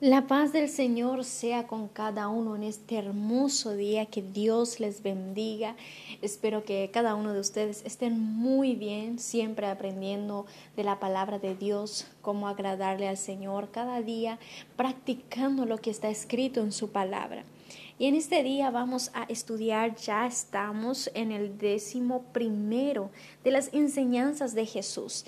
La paz del Señor sea con cada uno en este hermoso día, que Dios les bendiga. Espero que cada uno de ustedes estén muy bien, siempre aprendiendo de la palabra de Dios, cómo agradarle al Señor cada día, practicando lo que está escrito en su palabra. Y en este día vamos a estudiar, ya estamos en el décimo primero de las enseñanzas de Jesús.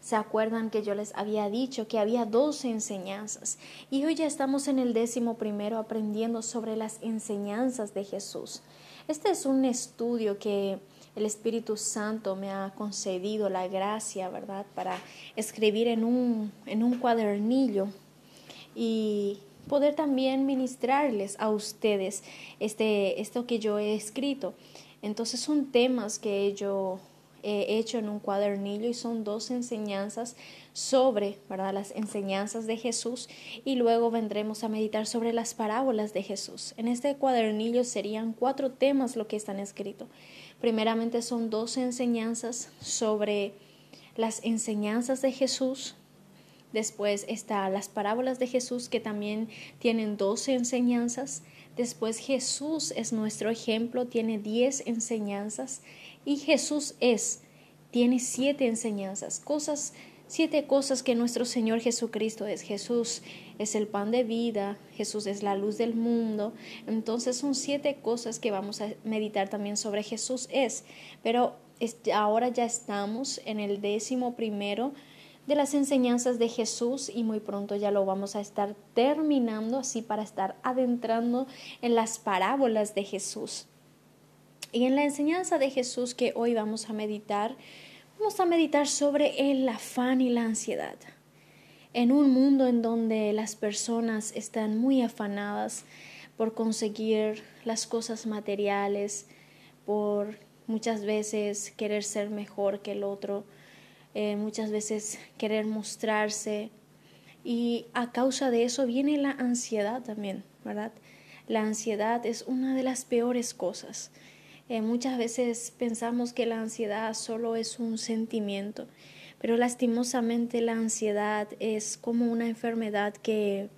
¿Se acuerdan que yo les había dicho que había dos enseñanzas? Y hoy ya estamos en el décimo primero aprendiendo sobre las enseñanzas de Jesús. Este es un estudio que el Espíritu Santo me ha concedido la gracia, ¿verdad?, para escribir en un, en un cuadernillo. Y poder también ministrarles a ustedes este, esto que yo he escrito. Entonces son temas que yo he hecho en un cuadernillo y son dos enseñanzas sobre ¿verdad? las enseñanzas de Jesús y luego vendremos a meditar sobre las parábolas de Jesús. En este cuadernillo serían cuatro temas lo que están escritos. Primeramente son dos enseñanzas sobre las enseñanzas de Jesús, Después está las parábolas de Jesús que también tienen doce enseñanzas. Después Jesús es nuestro ejemplo, tiene diez enseñanzas. Y Jesús es, tiene siete enseñanzas, cosas, siete cosas que nuestro Señor Jesucristo es. Jesús es el pan de vida, Jesús es la luz del mundo. Entonces son siete cosas que vamos a meditar también sobre Jesús es. Pero ahora ya estamos en el décimo primero de las enseñanzas de Jesús y muy pronto ya lo vamos a estar terminando así para estar adentrando en las parábolas de Jesús. Y en la enseñanza de Jesús que hoy vamos a meditar, vamos a meditar sobre el afán y la ansiedad. En un mundo en donde las personas están muy afanadas por conseguir las cosas materiales, por muchas veces querer ser mejor que el otro, eh, muchas veces querer mostrarse y a causa de eso viene la ansiedad también, ¿verdad? La ansiedad es una de las peores cosas. Eh, muchas veces pensamos que la ansiedad solo es un sentimiento, pero lastimosamente la ansiedad es como una enfermedad que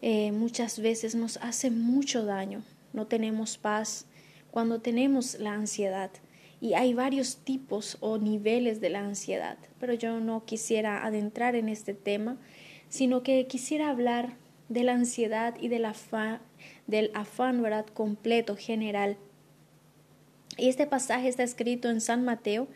eh, muchas veces nos hace mucho daño. No tenemos paz cuando tenemos la ansiedad. Y hay varios tipos o niveles de la ansiedad, pero yo no quisiera adentrar en este tema, sino que quisiera hablar de la ansiedad y del afán, del afán ¿verdad? completo, general. Y este pasaje está escrito en San Mateo,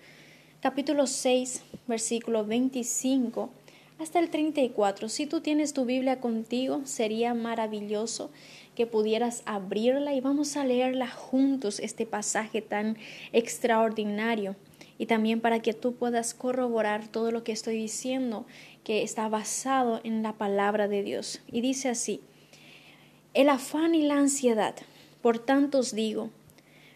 capítulo 6, versículo 25 hasta el 34. Si tú tienes tu Biblia contigo, sería maravilloso que pudieras abrirla y vamos a leerla juntos, este pasaje tan extraordinario. Y también para que tú puedas corroborar todo lo que estoy diciendo, que está basado en la palabra de Dios. Y dice así, el afán y la ansiedad. Por tanto os digo,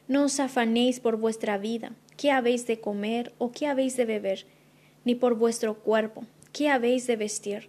no os afanéis por vuestra vida, qué habéis de comer o qué habéis de beber, ni por vuestro cuerpo, qué habéis de vestir.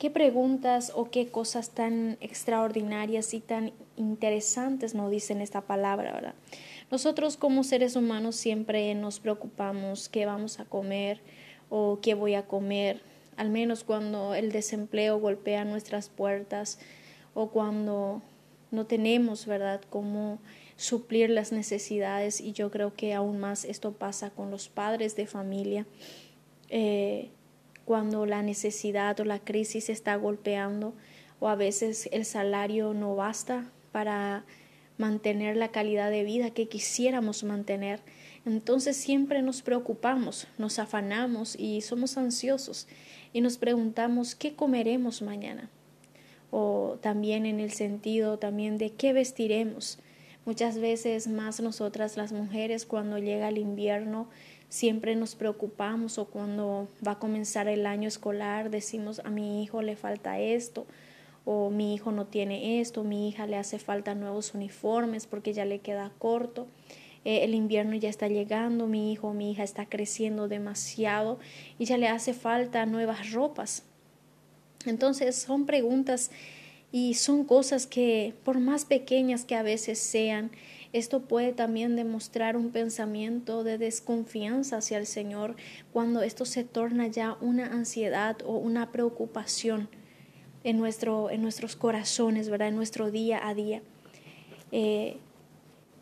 Qué preguntas o qué cosas tan extraordinarias y tan interesantes nos dicen esta palabra, ¿verdad? Nosotros como seres humanos siempre nos preocupamos qué vamos a comer o qué voy a comer, al menos cuando el desempleo golpea nuestras puertas o cuando no tenemos, ¿verdad?, cómo suplir las necesidades y yo creo que aún más esto pasa con los padres de familia. Eh, cuando la necesidad o la crisis está golpeando o a veces el salario no basta para mantener la calidad de vida que quisiéramos mantener. Entonces siempre nos preocupamos, nos afanamos y somos ansiosos y nos preguntamos qué comeremos mañana o también en el sentido también de qué vestiremos. Muchas veces más nosotras las mujeres cuando llega el invierno siempre nos preocupamos o cuando va a comenzar el año escolar decimos a mi hijo le falta esto o mi hijo no tiene esto, mi hija le hace falta nuevos uniformes porque ya le queda corto, eh, el invierno ya está llegando, mi hijo o mi hija está creciendo demasiado y ya le hace falta nuevas ropas. Entonces son preguntas y son cosas que por más pequeñas que a veces sean, esto puede también demostrar un pensamiento de desconfianza hacia el Señor cuando esto se torna ya una ansiedad o una preocupación en, nuestro, en nuestros corazones, ¿verdad? En nuestro día a día. Eh,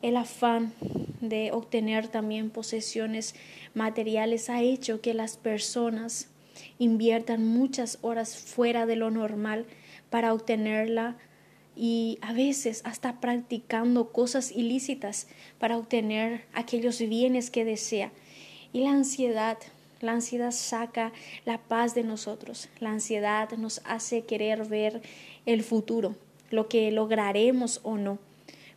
el afán de obtener también posesiones materiales ha hecho que las personas inviertan muchas horas fuera de lo normal para obtenerla y a veces hasta practicando cosas ilícitas para obtener aquellos bienes que desea. Y la ansiedad la ansiedad saca la paz de nosotros. La ansiedad nos hace querer ver el futuro, lo que lograremos o no,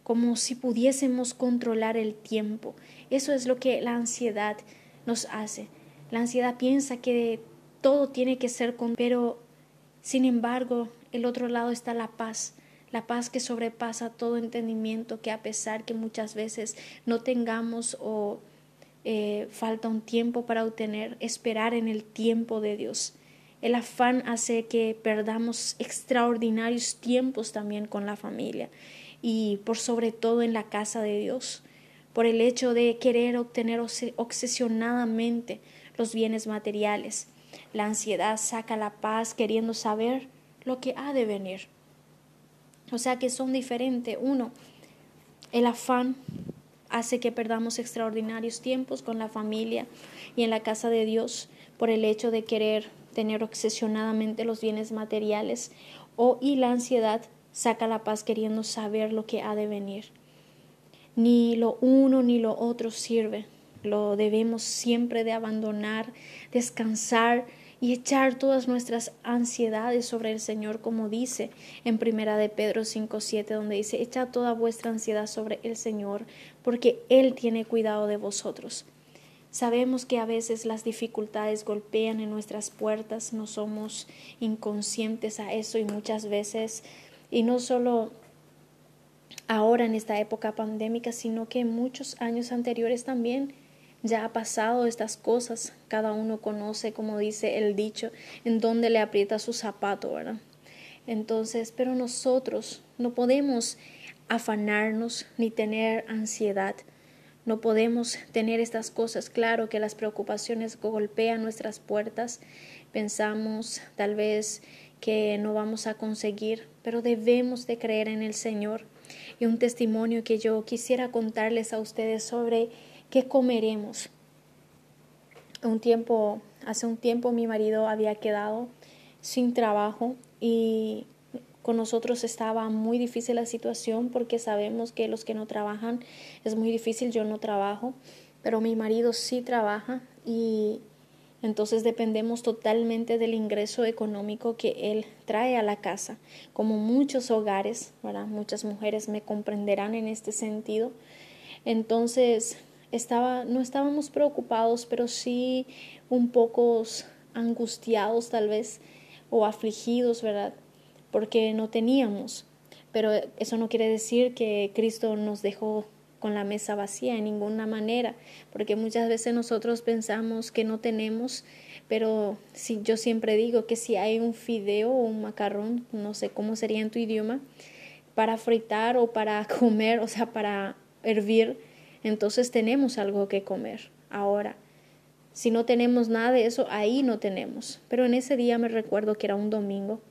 como si pudiésemos controlar el tiempo. Eso es lo que la ansiedad nos hace. La ansiedad piensa que todo tiene que ser con, pero sin embargo, el otro lado está la paz, la paz que sobrepasa todo entendimiento, que a pesar que muchas veces no tengamos o eh, falta un tiempo para obtener, esperar en el tiempo de Dios. El afán hace que perdamos extraordinarios tiempos también con la familia y por sobre todo en la casa de Dios, por el hecho de querer obtener obsesionadamente los bienes materiales. La ansiedad saca la paz queriendo saber lo que ha de venir. O sea que son diferentes. Uno, el afán hace que perdamos extraordinarios tiempos con la familia y en la casa de Dios por el hecho de querer tener obsesionadamente los bienes materiales o y la ansiedad saca la paz queriendo saber lo que ha de venir. Ni lo uno ni lo otro sirve. Lo debemos siempre de abandonar, descansar y echar todas nuestras ansiedades sobre el Señor, como dice en Primera de Pedro 5:7, donde dice, echa toda vuestra ansiedad sobre el Señor, porque Él tiene cuidado de vosotros. Sabemos que a veces las dificultades golpean en nuestras puertas, no somos inconscientes a eso y muchas veces, y no solo ahora en esta época pandémica, sino que muchos años anteriores también ya ha pasado estas cosas, cada uno conoce, como dice el dicho, en dónde le aprieta su zapato, ¿verdad? Entonces, pero nosotros no podemos afanarnos ni tener ansiedad. No podemos tener estas cosas. Claro que las preocupaciones golpean nuestras puertas. Pensamos tal vez que no vamos a conseguir, pero debemos de creer en el Señor. Y un testimonio que yo quisiera contarles a ustedes sobre ¿Qué comeremos? Un tiempo, hace un tiempo mi marido había quedado sin trabajo y con nosotros estaba muy difícil la situación porque sabemos que los que no trabajan es muy difícil, yo no trabajo, pero mi marido sí trabaja y entonces dependemos totalmente del ingreso económico que él trae a la casa, como muchos hogares, ¿verdad? Muchas mujeres me comprenderán en este sentido. Entonces, estaba, no estábamos preocupados, pero sí un poco angustiados tal vez o afligidos, ¿verdad? Porque no teníamos. Pero eso no quiere decir que Cristo nos dejó con la mesa vacía en ninguna manera, porque muchas veces nosotros pensamos que no tenemos, pero si yo siempre digo que si hay un fideo o un macarrón, no sé cómo sería en tu idioma, para fritar o para comer, o sea, para hervir, entonces tenemos algo que comer. Ahora, si no tenemos nada de eso, ahí no tenemos. Pero en ese día me recuerdo que era un domingo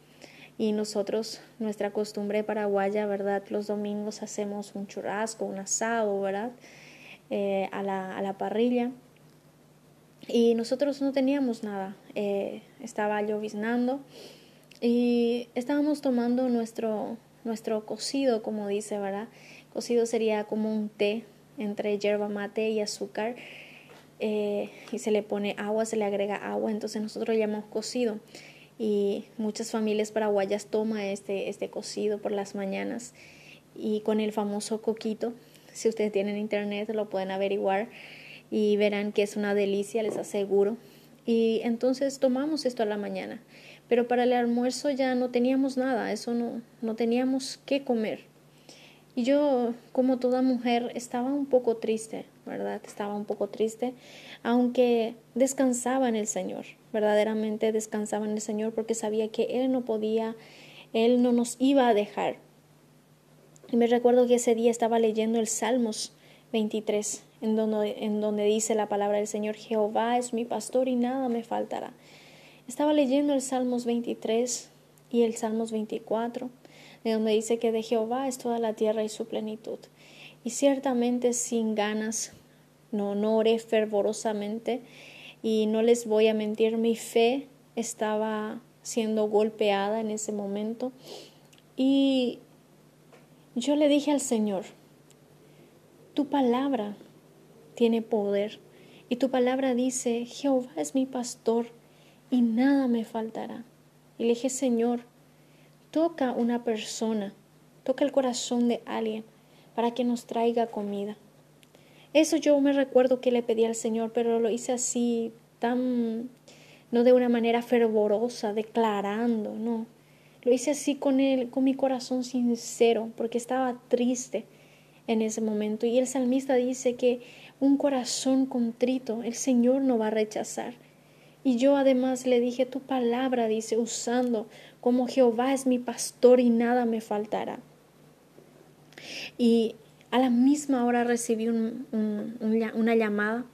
y nosotros, nuestra costumbre paraguaya, ¿verdad? Los domingos hacemos un churrasco, un asado, ¿verdad? Eh, a, la, a, la, parrilla. Y nosotros no teníamos nada. Eh, estaba lloviznando y estábamos tomando nuestro, nuestro cocido, como dice, ¿verdad? Cocido sería como un té entre yerba mate y azúcar. Eh, y se le pone agua, se le agrega agua, entonces nosotros llamamos cocido y muchas familias paraguayas toman este, este cocido por las mañanas y con el famoso coquito, si ustedes tienen internet lo pueden averiguar y verán que es una delicia, les aseguro. Y entonces tomamos esto a la mañana, pero para el almuerzo ya no teníamos nada, eso no, no teníamos qué comer. Y yo, como toda mujer, estaba un poco triste, ¿verdad? Estaba un poco triste, aunque descansaba en el Señor, verdaderamente descansaba en el Señor porque sabía que Él no podía, Él no nos iba a dejar. Y me recuerdo que ese día estaba leyendo el Salmos 23, en donde, en donde dice la palabra del Señor, Jehová es mi pastor y nada me faltará. Estaba leyendo el Salmos 23 y el Salmos 24 de donde dice que de Jehová es toda la tierra y su plenitud. Y ciertamente sin ganas, no, no oré fervorosamente y no les voy a mentir, mi fe estaba siendo golpeada en ese momento y yo le dije al Señor, tu palabra tiene poder y tu palabra dice, Jehová es mi pastor y nada me faltará. Y le dije, Señor, toca una persona, toca el corazón de alguien para que nos traiga comida. Eso yo me recuerdo que le pedí al Señor, pero lo hice así, tan, no de una manera fervorosa, declarando, no. Lo hice así con él, con mi corazón sincero, porque estaba triste en ese momento. Y el salmista dice que un corazón contrito el Señor no va a rechazar. Y yo además le dije, tu palabra, dice, usando como Jehová es mi pastor y nada me faltará. Y a la misma hora recibí una llamada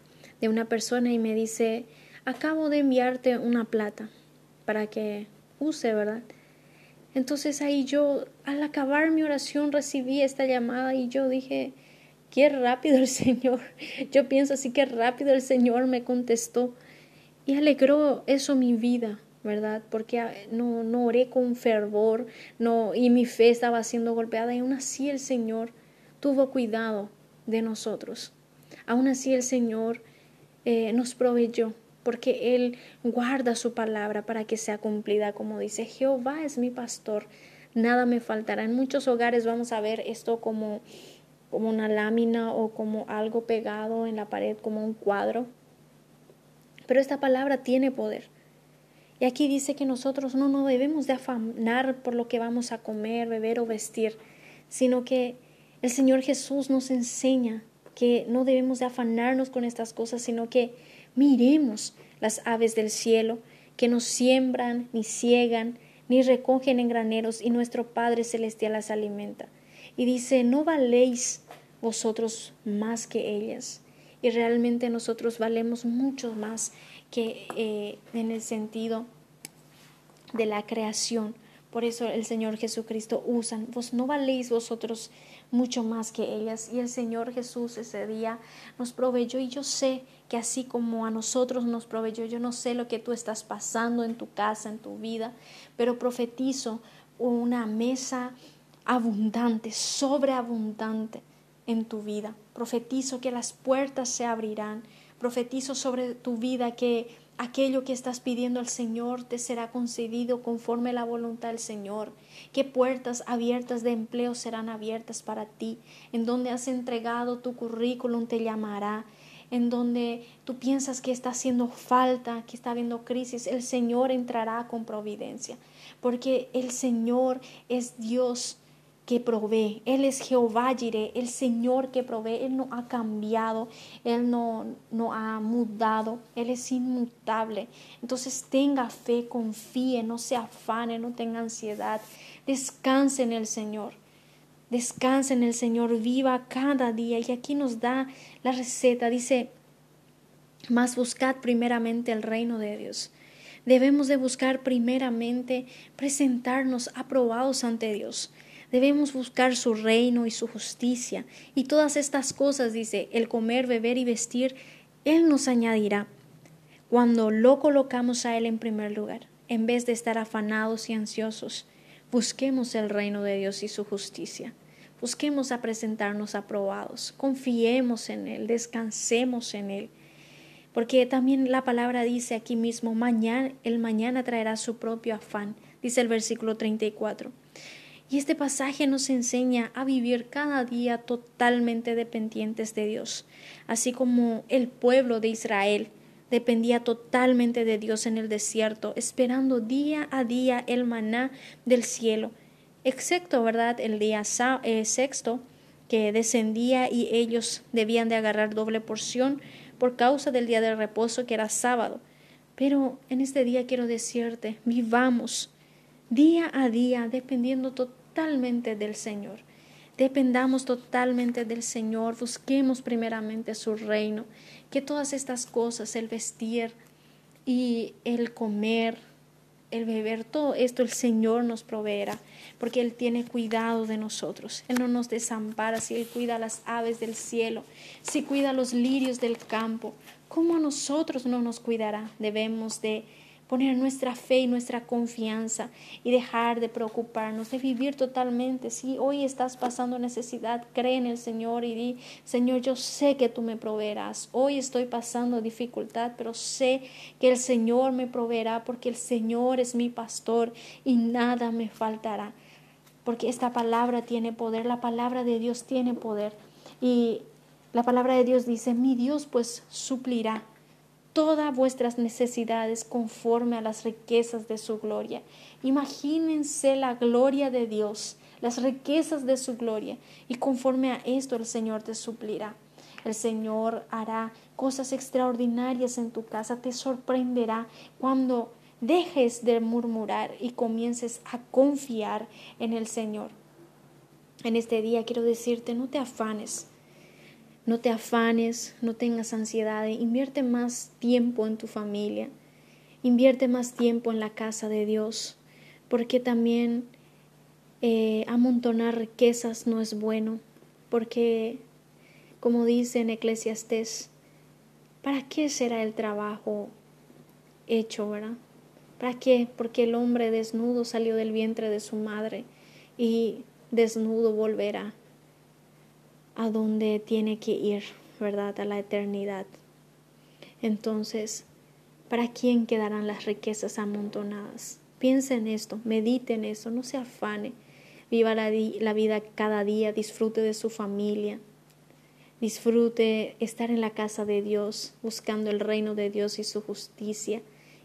de una persona y me dice, acabo de enviarte una plata para que use, ¿verdad? Entonces ahí yo, al acabar mi oración, recibí esta llamada y yo dije, qué rápido el Señor. Yo pienso así que rápido el Señor me contestó y alegró eso mi vida. ¿Verdad? Porque ah, no, no oré con fervor, no, y mi fe estaba siendo golpeada, y aún así el Señor tuvo cuidado de nosotros. Aún así el Señor eh, nos proveyó, porque Él guarda su palabra para que sea cumplida, como dice, Jehová es mi pastor, nada me faltará. En muchos hogares vamos a ver esto como, como una lámina o como algo pegado en la pared, como un cuadro. Pero esta palabra tiene poder. Y aquí dice que nosotros no nos debemos de afanar por lo que vamos a comer, beber o vestir, sino que el Señor Jesús nos enseña que no debemos de afanarnos con estas cosas, sino que miremos las aves del cielo, que no siembran, ni ciegan, ni recogen en graneros, y nuestro Padre Celestial las alimenta. Y dice, no valéis vosotros más que ellas. Y realmente nosotros valemos mucho más que eh, en el sentido de la creación. Por eso el Señor Jesucristo usa, vos no valéis vosotros mucho más que ellas. Y el Señor Jesús ese día nos proveyó y yo sé que así como a nosotros nos proveyó, yo no sé lo que tú estás pasando en tu casa, en tu vida, pero profetizo una mesa abundante, sobreabundante en tu vida. Profetizo que las puertas se abrirán. Profetizo sobre tu vida que aquello que estás pidiendo al Señor te será concedido conforme la voluntad del Señor. ¿Qué puertas abiertas de empleo serán abiertas para ti? En donde has entregado tu currículum te llamará. En donde tú piensas que está haciendo falta, que está habiendo crisis, el Señor entrará con providencia. Porque el Señor es Dios que provee. Él es Jehová Jireh, el Señor que provee. Él no ha cambiado, Él no, no ha mudado, Él es inmutable. Entonces tenga fe, confíe, no se afane, no tenga ansiedad. Descanse en el Señor. Descanse en el Señor, viva cada día. Y aquí nos da la receta. Dice, más buscad primeramente el reino de Dios. Debemos de buscar primeramente presentarnos aprobados ante Dios. Debemos buscar su reino y su justicia. Y todas estas cosas, dice, el comer, beber y vestir, Él nos añadirá. Cuando lo colocamos a Él en primer lugar, en vez de estar afanados y ansiosos, busquemos el reino de Dios y su justicia. Busquemos a presentarnos aprobados. Confiemos en Él, descansemos en Él. Porque también la palabra dice aquí mismo, mañana, el mañana traerá su propio afán, dice el versículo 34. Y este pasaje nos enseña a vivir cada día totalmente dependientes de Dios, así como el pueblo de Israel dependía totalmente de Dios en el desierto, esperando día a día el maná del cielo, excepto, ¿verdad?, el día eh, sexto, que descendía y ellos debían de agarrar doble porción por causa del día de reposo que era sábado. Pero en este día quiero decirte, vivamos día a día dependiendo totalmente del Señor. Dependamos totalmente del Señor, busquemos primeramente su reino, que todas estas cosas, el vestir y el comer, el beber, todo esto el Señor nos proveerá, porque Él tiene cuidado de nosotros. Él no nos desampara si Él cuida las aves del cielo, si cuida los lirios del campo. ¿Cómo a nosotros no nos cuidará? Debemos de poner nuestra fe y nuestra confianza y dejar de preocuparnos, de vivir totalmente. Si hoy estás pasando necesidad, cree en el Señor y di, Señor, yo sé que tú me proveerás. Hoy estoy pasando dificultad, pero sé que el Señor me proveerá porque el Señor es mi pastor y nada me faltará. Porque esta palabra tiene poder, la palabra de Dios tiene poder. Y la palabra de Dios dice, mi Dios pues suplirá todas vuestras necesidades conforme a las riquezas de su gloria. Imagínense la gloria de Dios, las riquezas de su gloria, y conforme a esto el Señor te suplirá. El Señor hará cosas extraordinarias en tu casa, te sorprenderá cuando dejes de murmurar y comiences a confiar en el Señor. En este día quiero decirte, no te afanes, no te afanes, no tengas ansiedad, invierte más tiempo en tu familia, invierte más tiempo en la casa de Dios, porque también eh, amontonar riquezas no es bueno, porque como dice en Eclesiastés, ¿para qué será el trabajo hecho, verdad? ¿Para qué? Porque el hombre desnudo salió del vientre de su madre y desnudo volverá a donde tiene que ir, ¿verdad? A la eternidad. Entonces, ¿para quién quedarán las riquezas amontonadas? Piensa en esto, medite en eso, no se afane. Viva la, la vida cada día, disfrute de su familia, disfrute estar en la casa de Dios, buscando el reino de Dios y su justicia.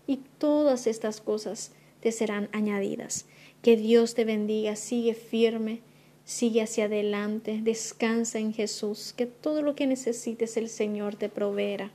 Y todas estas cosas te serán añadidas. Que Dios te bendiga, sigue firme Sigue hacia adelante, descansa en Jesús, que todo lo que necesites el Señor te proveerá.